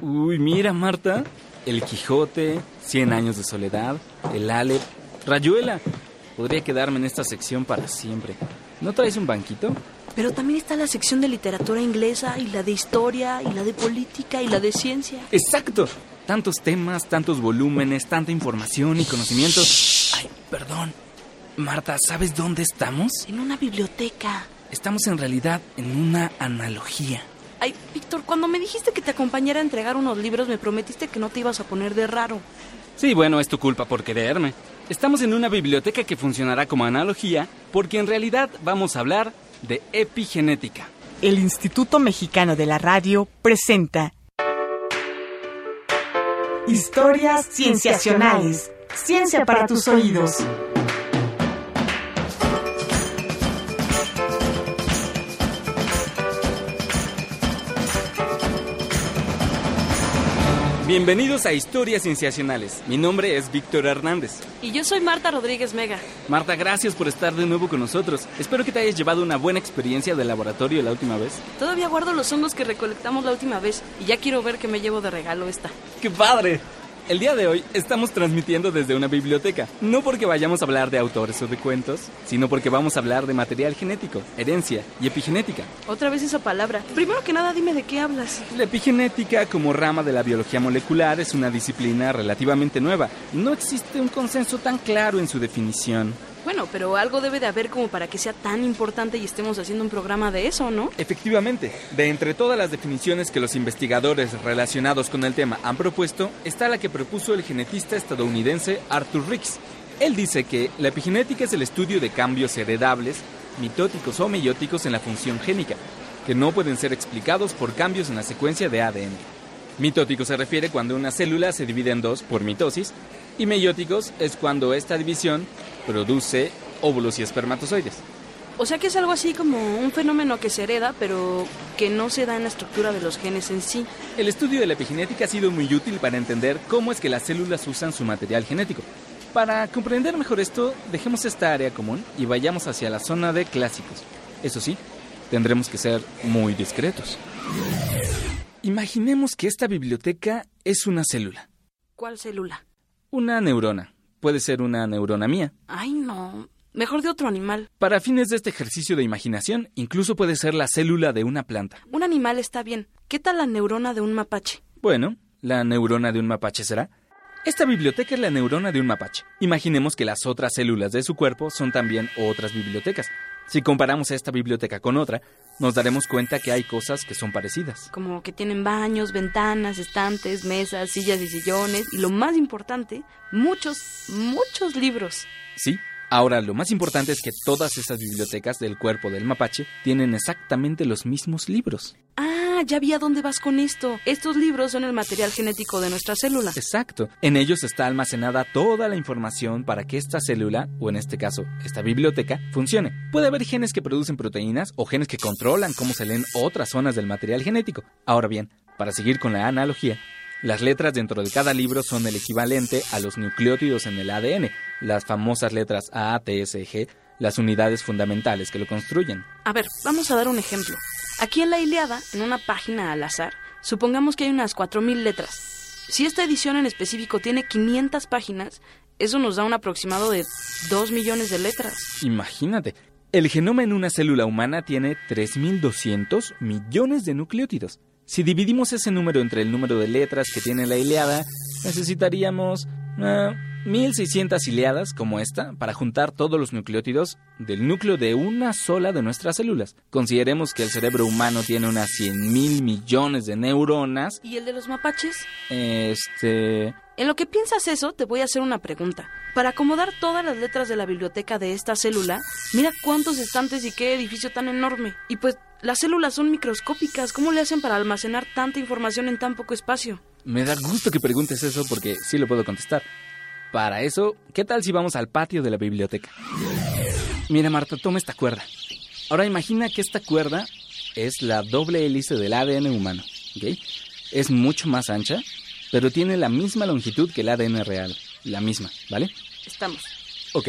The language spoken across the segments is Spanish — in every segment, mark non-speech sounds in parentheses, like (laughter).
Uy, mira, Marta. El Quijote, Cien años de soledad, el Ale, Rayuela. Podría quedarme en esta sección para siempre. ¿No traes un banquito? Pero también está la sección de literatura inglesa y la de historia y la de política y la de ciencia. Exacto. Tantos temas, tantos volúmenes, tanta información y conocimientos. Ay, perdón. Marta, ¿sabes dónde estamos? En una biblioteca. Estamos en realidad en una analogía. Ay, Víctor, cuando me dijiste que te acompañara a entregar unos libros, me prometiste que no te ibas a poner de raro. Sí, bueno, es tu culpa por quererme. Estamos en una biblioteca que funcionará como analogía porque en realidad vamos a hablar de epigenética. El Instituto Mexicano de la Radio presenta Historias Cienciacionales. Ciencia para tus oídos. Bienvenidos a Historias Cienciacionales. Mi nombre es Víctor Hernández. Y yo soy Marta Rodríguez Mega. Marta, gracias por estar de nuevo con nosotros. Espero que te hayas llevado una buena experiencia del laboratorio la última vez. Todavía guardo los hongos que recolectamos la última vez y ya quiero ver qué me llevo de regalo esta. ¡Qué padre! El día de hoy estamos transmitiendo desde una biblioteca, no porque vayamos a hablar de autores o de cuentos, sino porque vamos a hablar de material genético, herencia y epigenética. Otra vez esa palabra. Primero que nada, dime de qué hablas. La epigenética como rama de la biología molecular es una disciplina relativamente nueva. No existe un consenso tan claro en su definición. Bueno, pero algo debe de haber como para que sea tan importante y estemos haciendo un programa de eso, ¿no? Efectivamente, de entre todas las definiciones que los investigadores relacionados con el tema han propuesto, está la que propuso el genetista estadounidense Arthur Ricks. Él dice que la epigenética es el estudio de cambios heredables, mitóticos o meióticos en la función génica, que no pueden ser explicados por cambios en la secuencia de ADN. Mitótico se refiere cuando una célula se divide en dos por mitosis, y meióticos es cuando esta división produce óvulos y espermatozoides. O sea que es algo así como un fenómeno que se hereda, pero que no se da en la estructura de los genes en sí. El estudio de la epigenética ha sido muy útil para entender cómo es que las células usan su material genético. Para comprender mejor esto, dejemos esta área común y vayamos hacia la zona de clásicos. Eso sí, tendremos que ser muy discretos. Imaginemos que esta biblioteca es una célula. ¿Cuál célula? Una neurona. Puede ser una neurona mía. Ay, no. Mejor de otro animal. Para fines de este ejercicio de imaginación, incluso puede ser la célula de una planta. Un animal está bien. ¿Qué tal la neurona de un mapache? Bueno, la neurona de un mapache será. Esta biblioteca es la neurona de un mapache. Imaginemos que las otras células de su cuerpo son también otras bibliotecas. Si comparamos esta biblioteca con otra, nos daremos cuenta que hay cosas que son parecidas. Como que tienen baños, ventanas, estantes, mesas, sillas y sillones. Y lo más importante, muchos, muchos libros. Sí. Ahora, lo más importante es que todas esas bibliotecas del cuerpo del mapache tienen exactamente los mismos libros. Ah, ya vi a dónde vas con esto. Estos libros son el material genético de nuestra célula. Exacto. En ellos está almacenada toda la información para que esta célula, o en este caso, esta biblioteca, funcione. Puede haber genes que producen proteínas o genes que controlan cómo se leen otras zonas del material genético. Ahora bien, para seguir con la analogía, las letras dentro de cada libro son el equivalente a los nucleótidos en el ADN, las famosas letras A, T, S, G, las unidades fundamentales que lo construyen. A ver, vamos a dar un ejemplo. Aquí en la Iliada, en una página al azar, supongamos que hay unas 4.000 letras. Si esta edición en específico tiene 500 páginas, eso nos da un aproximado de 2 millones de letras. Imagínate, el genoma en una célula humana tiene 3.200 millones de nucleótidos. Si dividimos ese número entre el número de letras que tiene la Iliada, necesitaríamos uh, 1600 Iliadas como esta para juntar todos los nucleótidos del núcleo de una sola de nuestras células. Consideremos que el cerebro humano tiene unas 100 mil millones de neuronas. ¿Y el de los mapaches? Este... En lo que piensas eso, te voy a hacer una pregunta. Para acomodar todas las letras de la biblioteca de esta célula, mira cuántos estantes y qué edificio tan enorme. Y pues las células son microscópicas. ¿Cómo le hacen para almacenar tanta información en tan poco espacio? Me da gusto que preguntes eso porque sí lo puedo contestar. Para eso, ¿qué tal si vamos al patio de la biblioteca? Mira, Marta, toma esta cuerda. Ahora imagina que esta cuerda es la doble hélice del ADN humano. ¿ok? Es mucho más ancha, pero tiene la misma longitud que el ADN real. La misma, ¿vale? Estamos. Ok.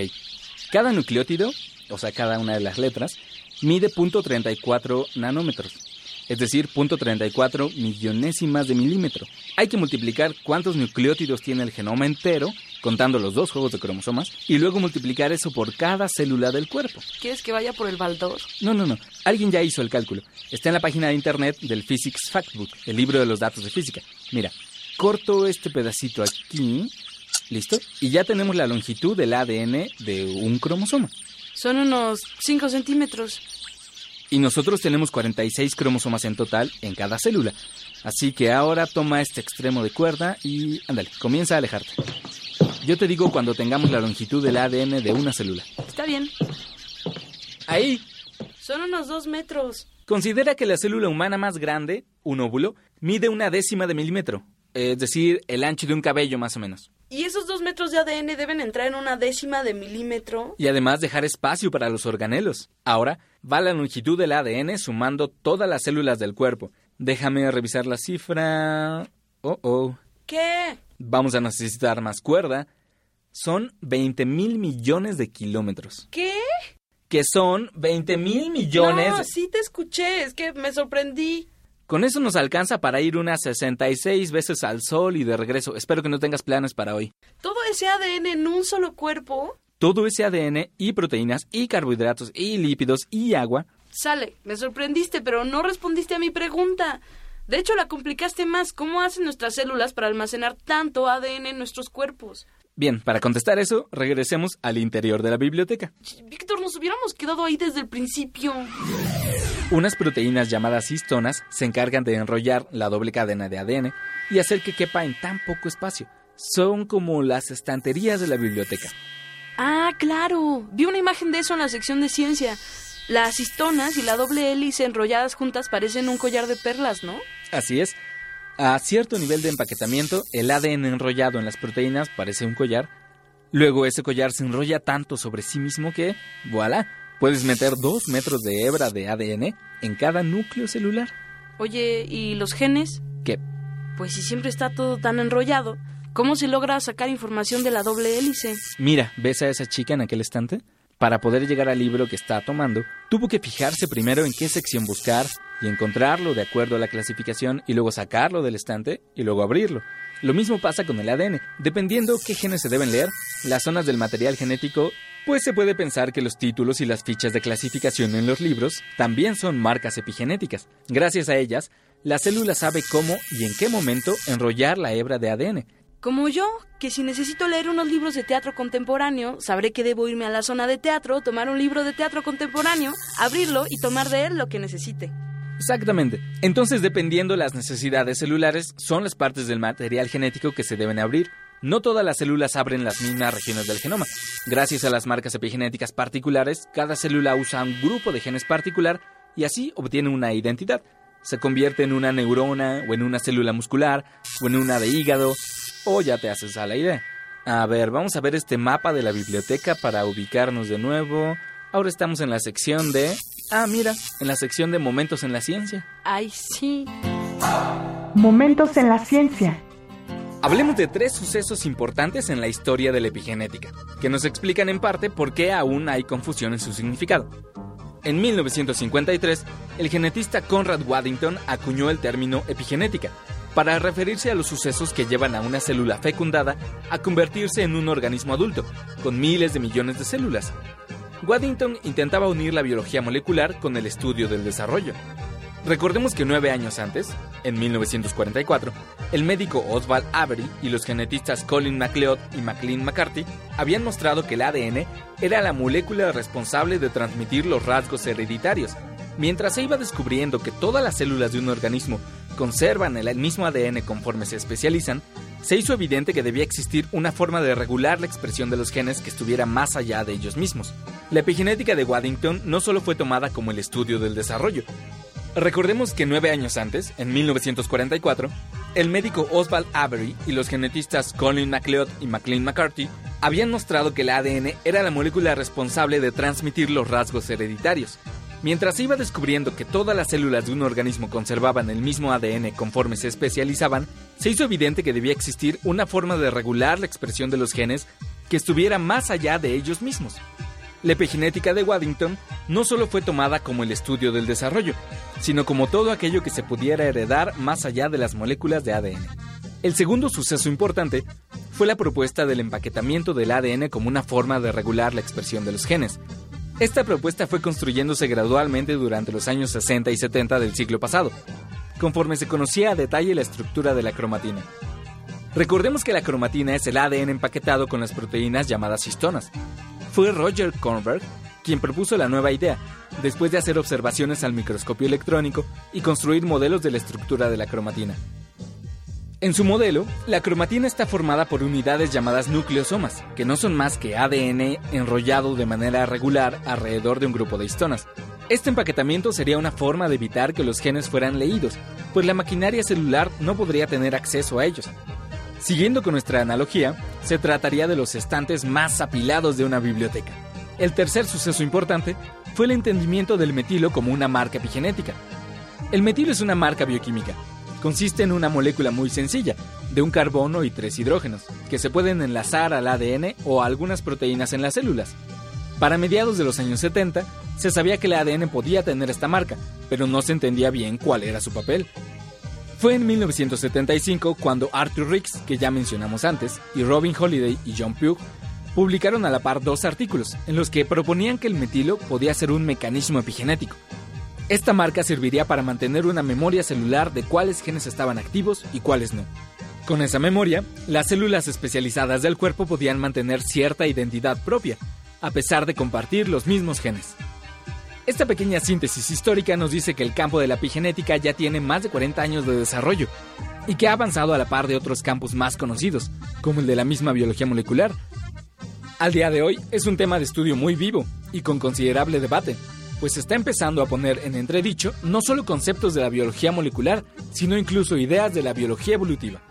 Cada nucleótido, o sea, cada una de las letras, mide .34 nanómetros. es decir, 0.34 millonésimas de milímetro. Hay que multiplicar cuántos nucleótidos tiene el genoma entero, contando los dos juegos de cromosomas, y luego multiplicar eso por cada célula del cuerpo. ¿Quieres que vaya por el baldor? No, no, no. Alguien ya hizo el cálculo. Está en la página de internet del Physics Factbook, el libro de los datos de física. Mira, corto este pedacito aquí. ¿Listo? Y ya tenemos la longitud del ADN de un cromosoma. Son unos 5 centímetros. Y nosotros tenemos 46 cromosomas en total en cada célula. Así que ahora toma este extremo de cuerda y ándale, comienza a alejarte. Yo te digo cuando tengamos la longitud del ADN de una célula. Está bien. Ahí. Son unos 2 metros. Considera que la célula humana más grande, un óvulo, mide una décima de milímetro. Es decir, el ancho de un cabello más o menos. ¿Y esos dos metros de ADN deben entrar en una décima de milímetro? Y además dejar espacio para los organelos. Ahora, va la longitud del ADN sumando todas las células del cuerpo. Déjame revisar la cifra. Oh, oh. ¿Qué? Vamos a necesitar más cuerda. Son 20 mil millones de kilómetros. ¿Qué? Que son 20 mil millones. No, sí te escuché, es que me sorprendí. Con eso nos alcanza para ir unas 66 veces al sol y de regreso. Espero que no tengas planes para hoy. ¿Todo ese ADN en un solo cuerpo? Todo ese ADN y proteínas y carbohidratos y lípidos y agua. Sale, me sorprendiste, pero no respondiste a mi pregunta. De hecho, la complicaste más. ¿Cómo hacen nuestras células para almacenar tanto ADN en nuestros cuerpos? Bien, para contestar eso, regresemos al interior de la biblioteca. Víctor, nos hubiéramos quedado ahí desde el principio. Unas proteínas llamadas histonas se encargan de enrollar la doble cadena de ADN y hacer que quepa en tan poco espacio. Son como las estanterías de la biblioteca. Ah, claro. Vi una imagen de eso en la sección de ciencia. Las histonas y la doble hélice enrolladas juntas parecen un collar de perlas, ¿no? Así es. A cierto nivel de empaquetamiento, el ADN enrollado en las proteínas parece un collar. Luego ese collar se enrolla tanto sobre sí mismo que, voilà, puedes meter dos metros de hebra de ADN en cada núcleo celular. Oye, ¿y los genes? ¿Qué? Pues si siempre está todo tan enrollado, ¿cómo se logra sacar información de la doble hélice? Mira, ¿ves a esa chica en aquel estante? Para poder llegar al libro que está tomando, tuvo que fijarse primero en qué sección buscar y encontrarlo de acuerdo a la clasificación y luego sacarlo del estante y luego abrirlo. Lo mismo pasa con el ADN. Dependiendo qué genes se deben leer, las zonas del material genético, pues se puede pensar que los títulos y las fichas de clasificación en los libros también son marcas epigenéticas. Gracias a ellas, la célula sabe cómo y en qué momento enrollar la hebra de ADN. Como yo, que si necesito leer unos libros de teatro contemporáneo, sabré que debo irme a la zona de teatro, tomar un libro de teatro contemporáneo, abrirlo y tomar de él lo que necesite. Exactamente. Entonces, dependiendo las necesidades celulares, son las partes del material genético que se deben abrir. No todas las células abren las mismas regiones del genoma. Gracias a las marcas epigenéticas particulares, cada célula usa un grupo de genes particular y así obtiene una identidad. Se convierte en una neurona o en una célula muscular o en una de hígado o ya te haces a la idea. A ver, vamos a ver este mapa de la biblioteca para ubicarnos de nuevo. Ahora estamos en la sección de... Ah, mira, en la sección de momentos en la ciencia. Ay, sí. Momentos en la ciencia. Hablemos de tres sucesos importantes en la historia de la epigenética, que nos explican en parte por qué aún hay confusión en su significado. En 1953, el genetista Conrad Waddington acuñó el término epigenética para referirse a los sucesos que llevan a una célula fecundada a convertirse en un organismo adulto, con miles de millones de células. Waddington intentaba unir la biología molecular con el estudio del desarrollo. Recordemos que nueve años antes, en 1944, el médico Oswald Avery y los genetistas Colin MacLeod y McLean McCarthy habían mostrado que el ADN era la molécula responsable de transmitir los rasgos hereditarios. Mientras se iba descubriendo que todas las células de un organismo conservan el mismo ADN conforme se especializan, se hizo evidente que debía existir una forma de regular la expresión de los genes que estuviera más allá de ellos mismos. La epigenética de Waddington no solo fue tomada como el estudio del desarrollo. Recordemos que nueve años antes, en 1944, el médico Oswald Avery y los genetistas Colin MacLeod y McLean McCarthy habían mostrado que el ADN era la molécula responsable de transmitir los rasgos hereditarios. Mientras iba descubriendo que todas las células de un organismo conservaban el mismo ADN conforme se especializaban, se hizo evidente que debía existir una forma de regular la expresión de los genes que estuviera más allá de ellos mismos. La epigenética de Waddington no solo fue tomada como el estudio del desarrollo, sino como todo aquello que se pudiera heredar más allá de las moléculas de ADN. El segundo suceso importante fue la propuesta del empaquetamiento del ADN como una forma de regular la expresión de los genes. Esta propuesta fue construyéndose gradualmente durante los años 60 y 70 del siglo pasado, conforme se conocía a detalle la estructura de la cromatina. Recordemos que la cromatina es el ADN empaquetado con las proteínas llamadas histonas. Fue Roger Kornberg quien propuso la nueva idea, después de hacer observaciones al microscopio electrónico y construir modelos de la estructura de la cromatina. En su modelo, la cromatina está formada por unidades llamadas nucleosomas, que no son más que ADN enrollado de manera regular alrededor de un grupo de histonas. Este empaquetamiento sería una forma de evitar que los genes fueran leídos, pues la maquinaria celular no podría tener acceso a ellos. Siguiendo con nuestra analogía, se trataría de los estantes más apilados de una biblioteca. El tercer suceso importante fue el entendimiento del metilo como una marca epigenética. El metilo es una marca bioquímica. Consiste en una molécula muy sencilla, de un carbono y tres hidrógenos, que se pueden enlazar al ADN o a algunas proteínas en las células. Para mediados de los años 70, se sabía que el ADN podía tener esta marca, pero no se entendía bien cuál era su papel. Fue en 1975 cuando Arthur Ricks, que ya mencionamos antes, y Robin Holiday y John Pugh publicaron a la par dos artículos en los que proponían que el metilo podía ser un mecanismo epigenético. Esta marca serviría para mantener una memoria celular de cuáles genes estaban activos y cuáles no. Con esa memoria, las células especializadas del cuerpo podían mantener cierta identidad propia, a pesar de compartir los mismos genes. Esta pequeña síntesis histórica nos dice que el campo de la epigenética ya tiene más de 40 años de desarrollo y que ha avanzado a la par de otros campos más conocidos, como el de la misma biología molecular, al día de hoy es un tema de estudio muy vivo y con considerable debate, pues se está empezando a poner en entredicho no solo conceptos de la biología molecular, sino incluso ideas de la biología evolutiva.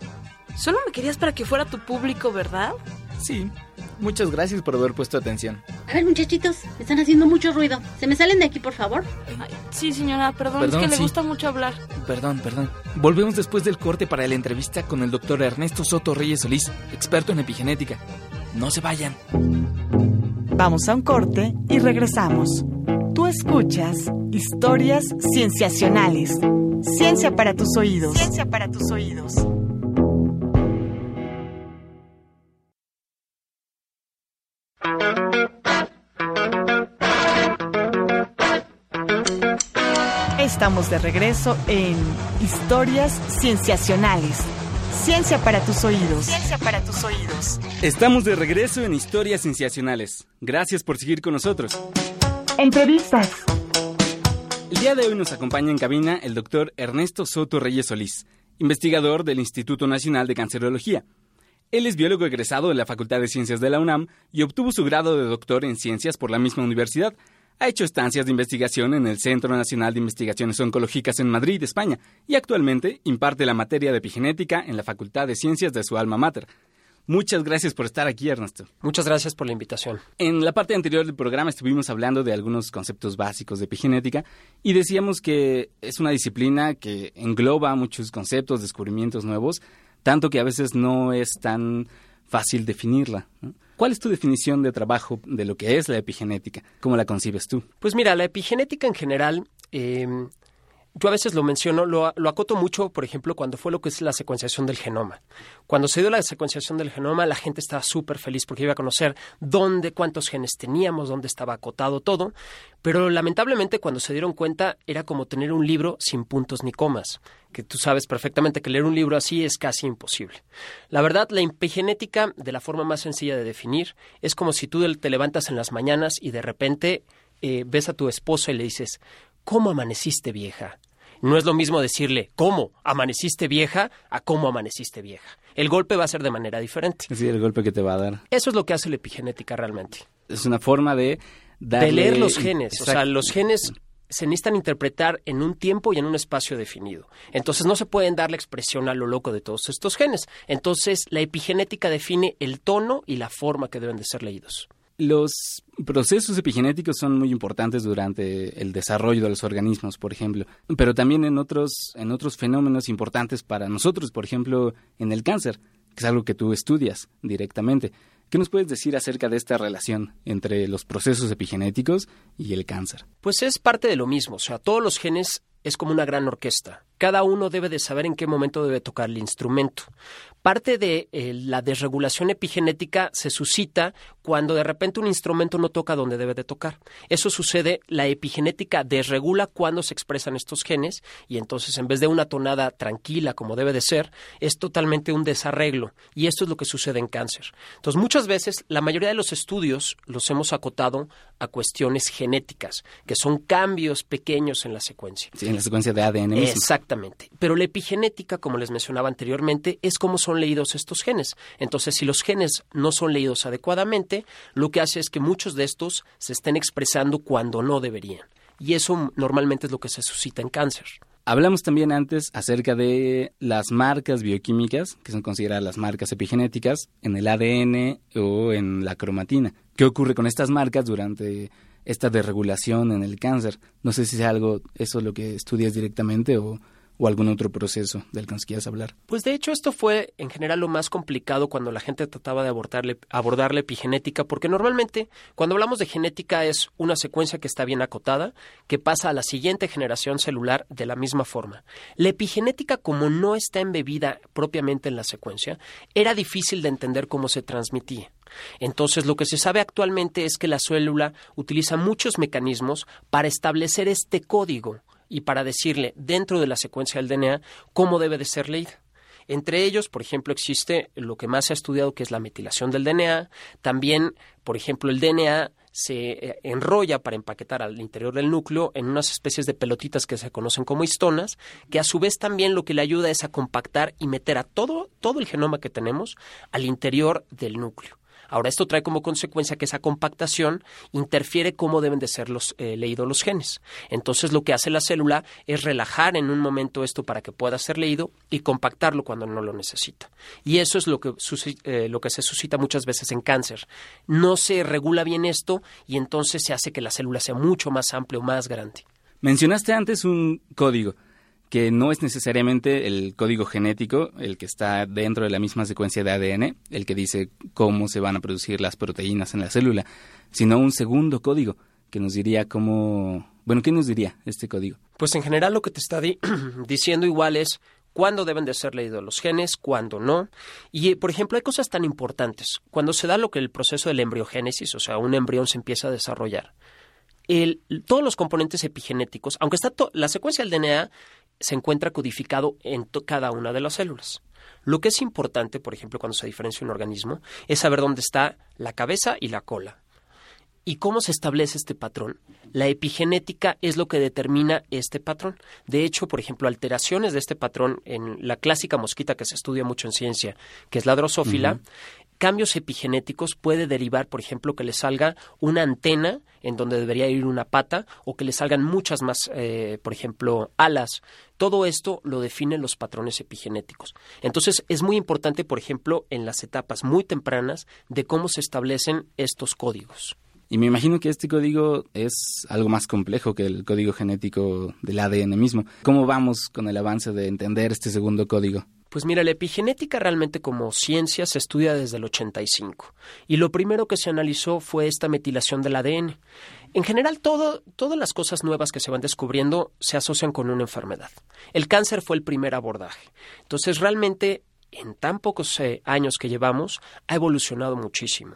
Solo me querías para que fuera tu público, ¿verdad? Sí, muchas gracias por haber puesto atención. A ver, muchachitos, me están haciendo mucho ruido. ¿Se me salen de aquí, por favor? Ay, sí, señora, perdón, es que le sí. gusta mucho hablar. Perdón, perdón. Volvemos después del corte para la entrevista con el doctor Ernesto Soto Reyes Solís, experto en epigenética. No se vayan. Vamos a un corte y regresamos. Escuchas historias cienciacionales. Ciencia para tus oídos. Ciencia para tus oídos. Estamos de regreso en Historias Cienciacionales. Ciencia para tus oídos. Ciencia para tus oídos. Estamos de regreso en Historias Cienciacionales. Gracias por seguir con nosotros. Entrevistas. El día de hoy nos acompaña en cabina el doctor Ernesto Soto Reyes Solís, investigador del Instituto Nacional de Cancerología. Él es biólogo egresado de la Facultad de Ciencias de la UNAM y obtuvo su grado de doctor en ciencias por la misma universidad. Ha hecho estancias de investigación en el Centro Nacional de Investigaciones Oncológicas en Madrid, España, y actualmente imparte la materia de epigenética en la Facultad de Ciencias de su alma mater. Muchas gracias por estar aquí, Ernesto. Muchas gracias por la invitación. En la parte anterior del programa estuvimos hablando de algunos conceptos básicos de epigenética y decíamos que es una disciplina que engloba muchos conceptos, descubrimientos nuevos, tanto que a veces no es tan fácil definirla. ¿no? ¿Cuál es tu definición de trabajo de lo que es la epigenética? ¿Cómo la concibes tú? Pues mira, la epigenética en general, eh, yo a veces lo menciono, lo, lo, acoto mucho, por ejemplo, cuando fue lo que es la secuenciación del genoma. Cuando se dio la secuenciación del genoma, la gente estaba súper feliz porque iba a conocer dónde, cuántos genes teníamos, dónde estaba acotado todo, pero lamentablemente cuando se dieron cuenta era como tener un libro sin puntos ni comas, que tú sabes perfectamente que leer un libro así es casi imposible. La verdad, la epigenética, de la forma más sencilla de definir, es como si tú te levantas en las mañanas y de repente eh, ves a tu esposo y le dices, ¿cómo amaneciste vieja? No es lo mismo decirle cómo amaneciste vieja a cómo amaneciste vieja. El golpe va a ser de manera diferente. Es decir, el golpe que te va a dar. Eso es lo que hace la epigenética realmente. Es una forma de darle... De leer los genes. Exacto. O sea, los genes se necesitan interpretar en un tiempo y en un espacio definido. Entonces no se pueden dar la expresión a lo loco de todos estos genes. Entonces la epigenética define el tono y la forma que deben de ser leídos. Los procesos epigenéticos son muy importantes durante el desarrollo de los organismos, por ejemplo, pero también en otros, en otros fenómenos importantes para nosotros, por ejemplo, en el cáncer, que es algo que tú estudias directamente. ¿Qué nos puedes decir acerca de esta relación entre los procesos epigenéticos y el cáncer? Pues es parte de lo mismo, o sea, todos los genes es como una gran orquesta. Cada uno debe de saber en qué momento debe tocar el instrumento. Parte de eh, la desregulación epigenética se suscita cuando de repente un instrumento no toca donde debe de tocar. Eso sucede, la epigenética desregula cuando se expresan estos genes y entonces en vez de una tonada tranquila como debe de ser, es totalmente un desarreglo y esto es lo que sucede en cáncer. Entonces muchas veces la mayoría de los estudios los hemos acotado a cuestiones genéticas, que son cambios pequeños en la secuencia. Sí, la secuencia de ADN mismo. Exactamente. Pero la epigenética, como les mencionaba anteriormente, es cómo son leídos estos genes. Entonces, si los genes no son leídos adecuadamente, lo que hace es que muchos de estos se estén expresando cuando no deberían. Y eso normalmente es lo que se suscita en cáncer. Hablamos también antes acerca de las marcas bioquímicas, que son consideradas las marcas epigenéticas, en el ADN o en la cromatina. ¿Qué ocurre con estas marcas durante esta desregulación en el cáncer? No sé si es algo, eso lo que estudias directamente o, o algún otro proceso del que nos quieras hablar? Pues de hecho esto fue en general lo más complicado cuando la gente trataba de abordarle, abordar la epigenética, porque normalmente cuando hablamos de genética es una secuencia que está bien acotada, que pasa a la siguiente generación celular de la misma forma. La epigenética, como no está embebida propiamente en la secuencia, era difícil de entender cómo se transmitía. Entonces, lo que se sabe actualmente es que la célula utiliza muchos mecanismos para establecer este código y para decirle dentro de la secuencia del DNA cómo debe de ser leída. Entre ellos, por ejemplo, existe lo que más se ha estudiado que es la metilación del DNA. También, por ejemplo, el DNA se eh, enrolla para empaquetar al interior del núcleo en unas especies de pelotitas que se conocen como histonas, que a su vez también lo que le ayuda es a compactar y meter a todo, todo el genoma que tenemos al interior del núcleo. Ahora, esto trae como consecuencia que esa compactación interfiere cómo deben de ser los, eh, leídos los genes. Entonces, lo que hace la célula es relajar en un momento esto para que pueda ser leído y compactarlo cuando no lo necesita. Y eso es lo que, eh, lo que se suscita muchas veces en cáncer. No se regula bien esto y entonces se hace que la célula sea mucho más amplia o más grande. Mencionaste antes un código que no es necesariamente el código genético el que está dentro de la misma secuencia de ADN, el que dice cómo se van a producir las proteínas en la célula, sino un segundo código que nos diría cómo... Bueno, ¿qué nos diría este código? Pues en general lo que te está (clears throat) diciendo igual es cuándo deben de ser leídos los genes, cuándo no. Y, por ejemplo, hay cosas tan importantes. Cuando se da lo que el proceso de la embriogénesis, o sea, un embrión se empieza a desarrollar, todos los componentes epigenéticos, aunque está la secuencia del DNA se encuentra codificado en cada una de las células. Lo que es importante, por ejemplo, cuando se diferencia un organismo, es saber dónde está la cabeza y la cola. ¿Y cómo se establece este patrón? La epigenética es lo que determina este patrón. De hecho, por ejemplo, alteraciones de este patrón en la clásica mosquita que se estudia mucho en ciencia, que es la drosófila, cambios epigenéticos puede derivar, por ejemplo, que le salga una antena en donde debería ir una pata o que le salgan muchas más, eh, por ejemplo, alas. Todo esto lo definen los patrones epigenéticos. Entonces, es muy importante, por ejemplo, en las etapas muy tempranas de cómo se establecen estos códigos. Y me imagino que este código es algo más complejo que el código genético del ADN mismo. ¿Cómo vamos con el avance de entender este segundo código? Pues mira, la epigenética realmente como ciencia se estudia desde el 85 y lo primero que se analizó fue esta metilación del ADN. En general, todas las cosas nuevas que se van descubriendo se asocian con una enfermedad. El cáncer fue el primer abordaje. Entonces, realmente en tan pocos eh, años que llevamos, ha evolucionado muchísimo.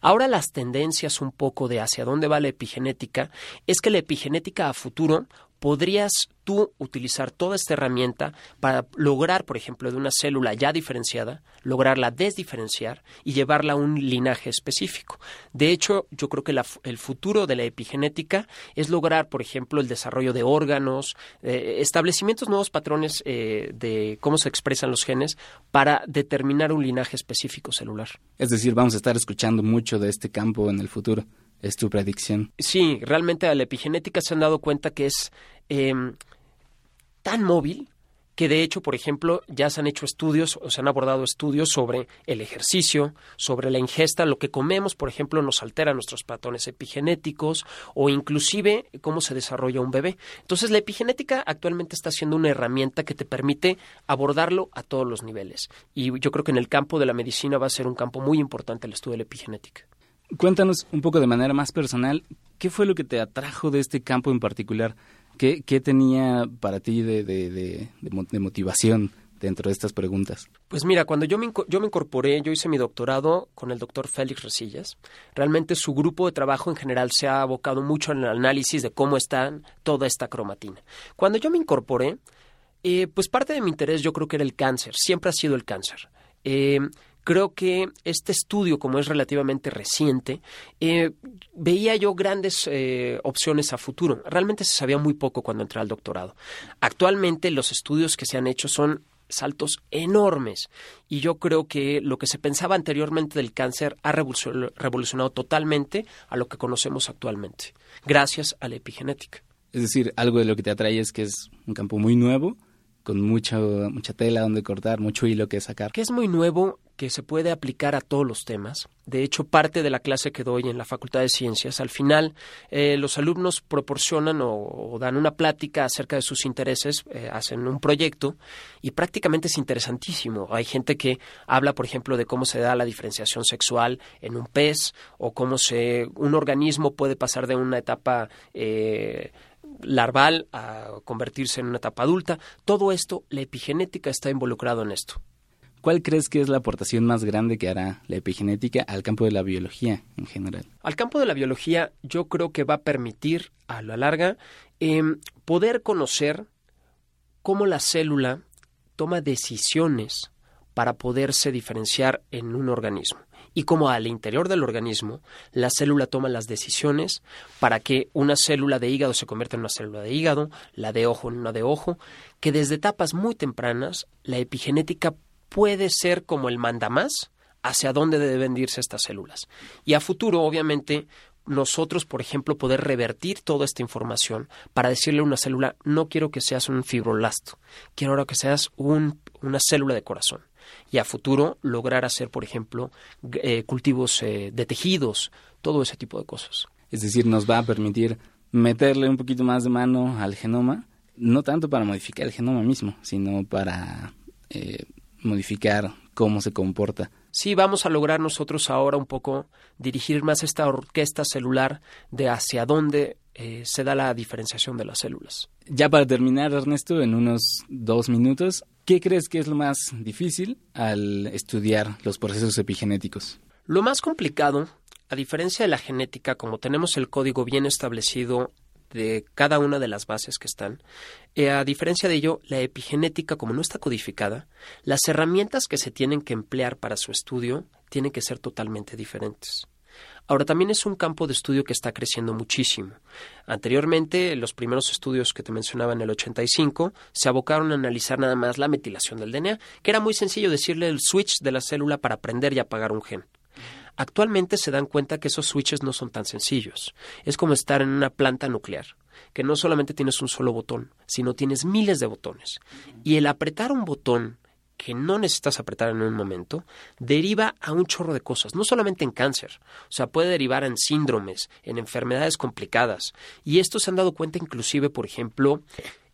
Ahora las tendencias un poco de hacia dónde va la epigenética es que la epigenética a futuro podrías tú utilizar toda esta herramienta para lograr, por ejemplo, de una célula ya diferenciada, lograrla desdiferenciar y llevarla a un linaje específico. De hecho, yo creo que el futuro de la epigenética es lograr, por ejemplo, el desarrollo de órganos, eh, establecimientos nuevos patrones eh, de cómo se expresan los genes para determinar un linaje específico celular. Es decir, vamos a estar escuchando mucho de este campo en el futuro es tu predicción. Sí, realmente a la epigenética se han dado cuenta que es em, tan móvil que de hecho, por ejemplo, ya se han hecho estudios o se han abordado estudios sobre el ejercicio, sobre la ingesta, lo que comemos, por ejemplo, nos altera nuestros patrones epigenéticos o inclusive cómo se desarrolla un bebé. Entonces, la epigenética actualmente está siendo una herramienta que te permite abordarlo a todos los niveles. Y yo creo que en el campo de la medicina va a ser un campo muy importante el estudio de la epigenética. Cuéntanos un poco de manera más personal, ¿qué fue lo que te atrajo de este campo en particular? ¿Qué, qué tenía para ti de, de, de, de motivación dentro de estas preguntas? Pues mira, cuando yo me, yo me incorporé, yo hice mi doctorado con el doctor Félix Resillas. Realmente su grupo de trabajo en general se ha abocado mucho en el análisis de cómo está toda esta cromatina. Cuando yo me incorporé, eh, pues parte de mi interés yo creo que era el cáncer, siempre ha sido el cáncer. Eh, creo que este estudio, como es relativamente reciente, eh, veía yo grandes eh, opciones a futuro. Realmente se sabía muy poco cuando entré al doctorado. Actualmente los estudios que se han hecho son saltos enormes y yo creo que lo que se pensaba anteriormente del cáncer ha revolucionado totalmente a lo que conocemos actualmente, gracias a la epigenética. Es decir, algo de lo que te atrae es que es un campo muy nuevo, con mucha, mucha tela donde cortar, mucho hilo que sacar. Que es muy nuevo, que se puede aplicar a todos los temas. De hecho, parte de la clase que doy en la Facultad de Ciencias, al final eh, los alumnos proporcionan o, dan una plática acerca de sus intereses, eh, hacen un proyecto y prácticamente es interesantísimo. Hay gente que habla, por ejemplo, de cómo se da la diferenciación sexual en un pez o cómo se, un organismo puede pasar de una etapa eh, larval a convertirse en una etapa adulta. Todo esto, la epigenética está involucrado en esto. ¿Cuál crees que es la aportación más grande que hará la epigenética al campo de la biología en general? Al campo de la biología yo creo que va a permitir a la larga em, poder conocer cómo la célula toma decisiones para poderse diferenciar en un organismo y cómo al interior del organismo la célula toma las decisiones para que una célula de hígado se convierta en una célula de hígado, la de ojo en una de ojo, que desde etapas muy tempranas la epigenética puede ser como el mandamás hacia dónde deben irse estas células. Y a futuro, obviamente, nosotros, por ejemplo, poder revertir toda esta información para decirle a una célula, no quiero que seas un fibroblasto, quiero ahora que seas un, una célula de corazón y a futuro lograr hacer, por ejemplo, eh, cultivos eh, de tejidos, todo ese tipo de cosas. Es decir, nos va a permitir meterle un poquito más de mano al genoma, no tanto para modificar el genoma mismo, sino para eh, modificar cómo se comporta. Sí, vamos a lograr nosotros ahora un poco dirigir más esta orquesta celular de hacia dónde se da la diferenciación de las células. Ya para terminar, Ernesto, en unos dos minutos, ¿Qué crees que es lo más difícil al estudiar los procesos epigenéticos? Lo más complicado, a diferencia de la genética, como tenemos el código bien establecido de cada una de las bases que están, eh, a diferencia de ello, la epigenética, como no está codificada, las herramientas que se tienen que emplear para su estudio tienen que ser totalmente diferentes. Ahora también es un campo de estudio que está creciendo muchísimo. Anteriormente, los primeros estudios que te mencionaba en el 85 se abocaron a analizar nada más la metilación del DNA, que era muy sencillo decirle el switch de la célula para prender y apagar un gen. Actualmente se dan cuenta que esos switches no son tan sencillos. Es como estar en una planta nuclear, que no solamente tienes un solo botón, sino tienes miles de botones. Y el apretar un botón que no necesitas apretar en un momento, deriva a un chorro de cosas, no solamente en cáncer, o sea, puede derivar en síndromes, en enfermedades complicadas. Y esto se han dado cuenta inclusive, por ejemplo,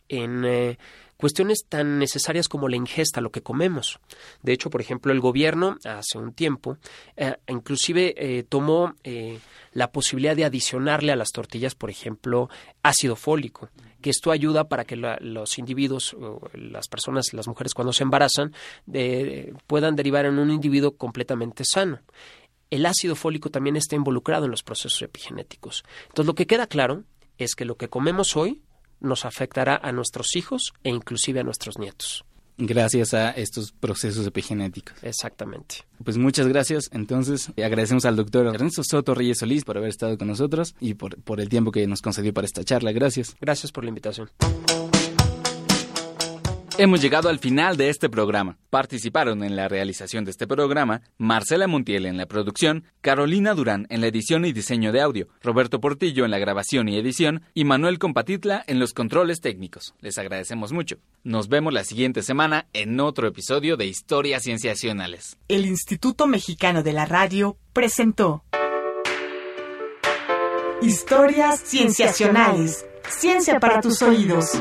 en eh, cuestiones tan necesarias como la ingesta, lo que comemos. De hecho, por ejemplo, el gobierno hace un tiempo eh, inclusive eh, tomó la posibilidad de adicionarle a las tortillas, por ejemplo, ácido fólico que esto ayuda para que los individuos, las personas, las mujeres cuando se embarazan, puedan derivar en un individuo completamente sano. El ácido fólico también está involucrado en los procesos epigenéticos. Entonces, lo que queda claro es que lo que comemos hoy nos afectará a nuestros hijos e inclusive a nuestros nietos gracias a estos procesos epigenéticos. Exactamente. Pues muchas gracias. Entonces, agradecemos al doctor Ernesto Soto Reyes Solís por haber estado con nosotros y por, por el tiempo que nos concedió para esta charla. Gracias. Gracias por la invitación. Hemos llegado al final de este programa. Participaron en la realización de este programa Marcela Montiel en la producción, Carolina Durán en la edición y diseño de audio, Roberto Portillo en la grabación y edición y Manuel Compatitla en los controles técnicos. Les agradecemos mucho. Nos vemos la siguiente semana en otro episodio de Historias Cienciacionales. El Instituto Mexicano de la Radio presentó Historias Cienciacionales. Ciencia para tus oídos.